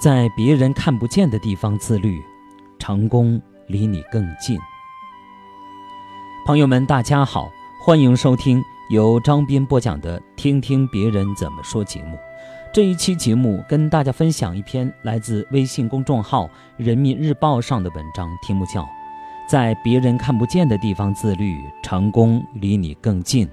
在别人看不见的地方自律，成功离你更近。朋友们，大家好，欢迎收听由张斌播讲的《听听别人怎么说》节目。这一期节目跟大家分享一篇来自微信公众号《人民日报》上的文章，题目叫《在别人看不见的地方自律，成功离你更近》。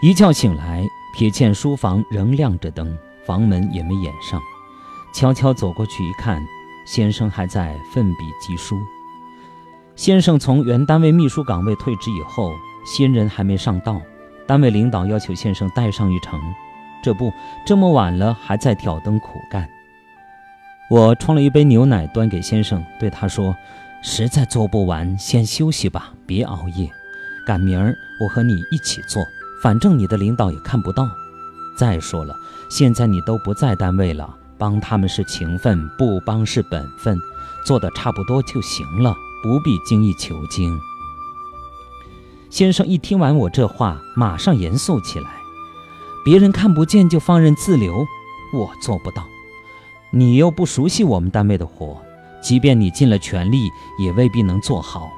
一觉醒来，瞥见书房仍亮着灯，房门也没掩上。悄悄走过去一看，先生还在奋笔疾书。先生从原单位秘书岗位退职以后，新人还没上道，单位领导要求先生带上一程。这不，这么晚了还在挑灯苦干。我冲了一杯牛奶端给先生，对他说：“实在做不完，先休息吧，别熬夜。赶明儿我和你一起做。”反正你的领导也看不到。再说了，现在你都不在单位了，帮他们是情分，不帮是本分，做的差不多就行了，不必精益求精。先生一听完我这话，马上严肃起来：“别人看不见就放任自流，我做不到。你又不熟悉我们单位的活，即便你尽了全力，也未必能做好。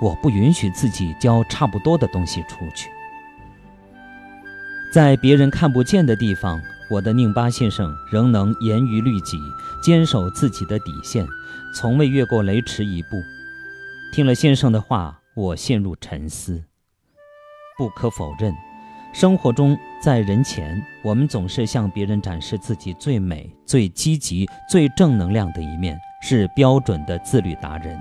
我不允许自己交差不多的东西出去。”在别人看不见的地方，我的宁巴先生仍能严于律己，坚守自己的底线，从未越过雷池一步。听了先生的话，我陷入沉思。不可否认，生活中在人前，我们总是向别人展示自己最美、最积极、最正能量的一面，是标准的自律达人。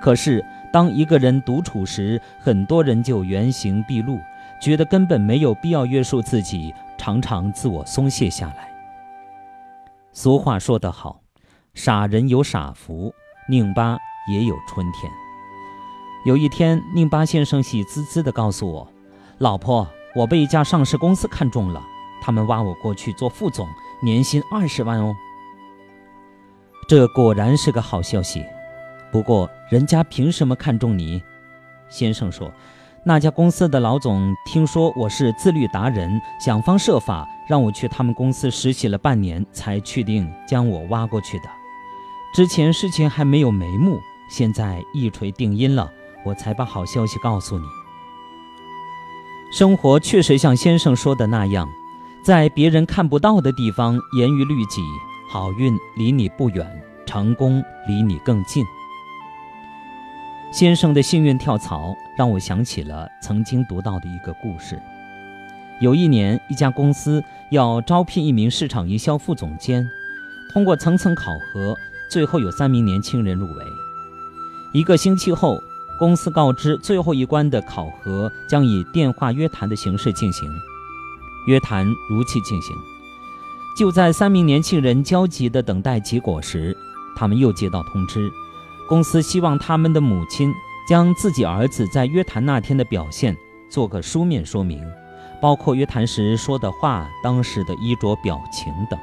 可是，当一个人独处时，很多人就原形毕露。觉得根本没有必要约束自己，常常自我松懈下来。俗话说得好，傻人有傻福，宁巴也有春天。有一天，宁巴先生喜滋滋地告诉我：“老婆，我被一家上市公司看中了，他们挖我过去做副总，年薪二十万哦。”这果然是个好消息。不过，人家凭什么看中你？先生说。那家公司的老总听说我是自律达人，想方设法让我去他们公司实习了半年，才确定将我挖过去的。之前事情还没有眉目，现在一锤定音了，我才把好消息告诉你。生活确实像先生说的那样，在别人看不到的地方严于律己，好运离你不远，成功离你更近。先生的幸运跳槽让我想起了曾经读到的一个故事。有一年，一家公司要招聘一名市场营销副总监，通过层层考核，最后有三名年轻人入围。一个星期后，公司告知最后一关的考核将以电话约谈的形式进行。约谈如期进行。就在三名年轻人焦急地等待结果时，他们又接到通知。公司希望他们的母亲将自己儿子在约谈那天的表现做个书面说明，包括约谈时说的话、当时的衣着表情等。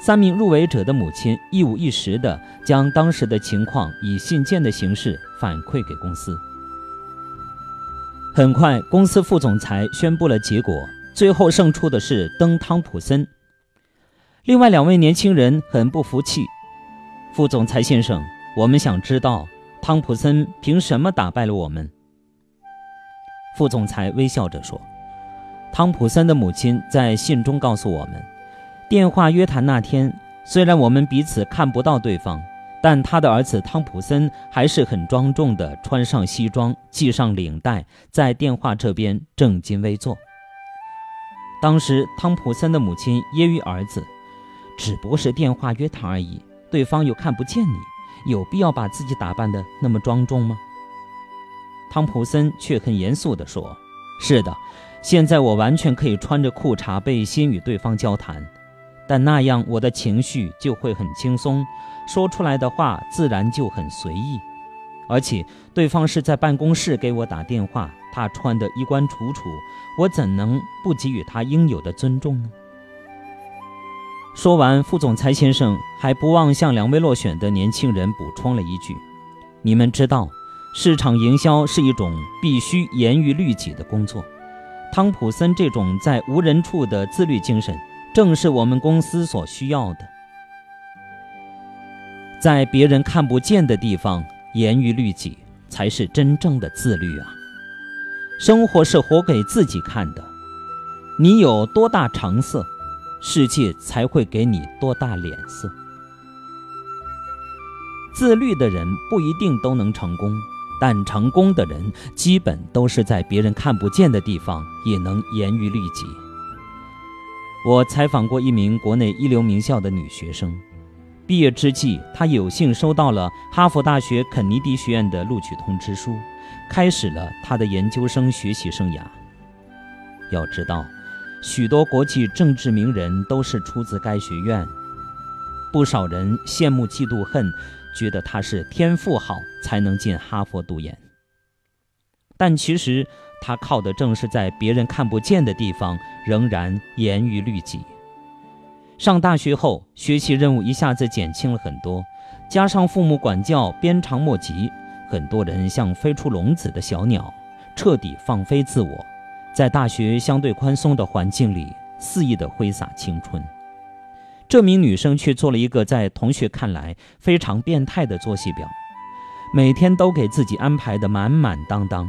三名入围者的母亲一五一十地将当时的情况以信件的形式反馈给公司。很快，公司副总裁宣布了结果，最后胜出的是登汤普森。另外两位年轻人很不服气。副总裁先生，我们想知道汤普森凭什么打败了我们？副总裁微笑着说：“汤普森的母亲在信中告诉我们，电话约谈那天，虽然我们彼此看不到对方，但他的儿子汤普森还是很庄重地穿上西装，系上领带，在电话这边正襟危坐。当时汤普森的母亲揶揄儿子：‘只不过是电话约谈而已。’”对方又看不见你，有必要把自己打扮的那么庄重吗？汤普森却很严肃地说：“是的，现在我完全可以穿着裤衩背心与对方交谈，但那样我的情绪就会很轻松，说出来的话自然就很随意。而且对方是在办公室给我打电话，他穿得衣冠楚楚，我怎能不给予他应有的尊重呢？”说完，副总裁先生还不忘向两位落选的年轻人补充了一句：“你们知道，市场营销是一种必须严于律己的工作，汤普森这种在无人处的自律精神，正是我们公司所需要的。在别人看不见的地方严于律己，才是真正的自律啊！生活是活给自己看的，你有多大成色，世界才会给你多大脸色。自律的人不一定都能成功，但成功的人基本都是在别人看不见的地方也能严于律己。我采访过一名国内一流名校的女学生。毕业之际，她有幸收到了哈佛大学肯尼迪学院的录取通知书，开始了她的研究生学习生涯。要知道，许多国际政治名人都是出自该学院，不少人羡慕嫉妒恨，觉得他是天赋好才能进哈佛读研。但其实，他靠的正是在别人看不见的地方，仍然严于律己。上大学后，学习任务一下子减轻了很多，加上父母管教鞭长莫及，很多人像飞出笼子的小鸟，彻底放飞自我，在大学相对宽松的环境里肆意的挥洒青春。这名女生却做了一个在同学看来非常变态的作息表，每天都给自己安排的满满当当。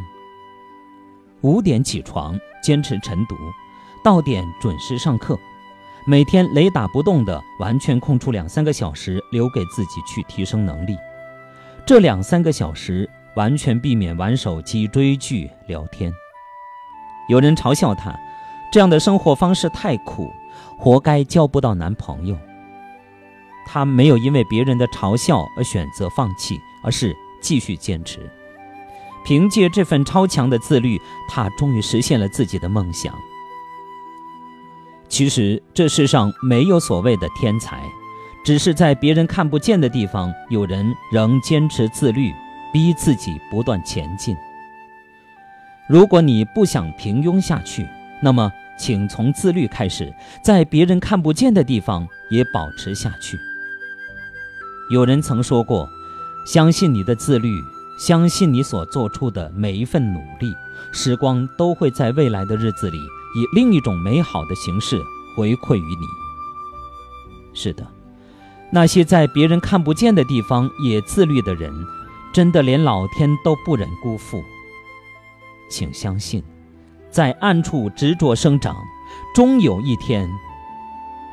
五点起床，坚持晨读，到点准时上课。每天雷打不动的，完全空出两三个小时留给自己去提升能力。这两三个小时完全避免玩手机、追剧、聊天。有人嘲笑他，这样的生活方式太苦，活该交不到男朋友。他没有因为别人的嘲笑而选择放弃，而是继续坚持。凭借这份超强的自律，他终于实现了自己的梦想。其实这世上没有所谓的天才，只是在别人看不见的地方，有人仍坚持自律，逼自己不断前进。如果你不想平庸下去，那么请从自律开始，在别人看不见的地方也保持下去。有人曾说过：“相信你的自律，相信你所做出的每一份努力，时光都会在未来的日子里。”以另一种美好的形式回馈于你。是的，那些在别人看不见的地方也自律的人，真的连老天都不忍辜负。请相信，在暗处执着生长，终有一天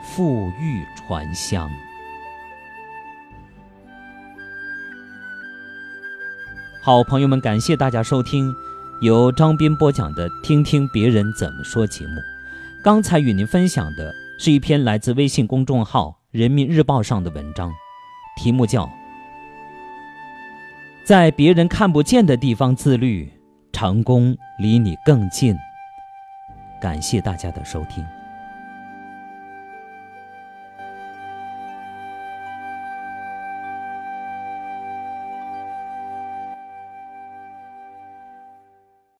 馥郁传香。好朋友们，感谢大家收听。由张斌播讲的《听听别人怎么说》节目，刚才与您分享的是一篇来自微信公众号《人民日报》上的文章，题目叫《在别人看不见的地方自律，成功离你更近》。感谢大家的收听。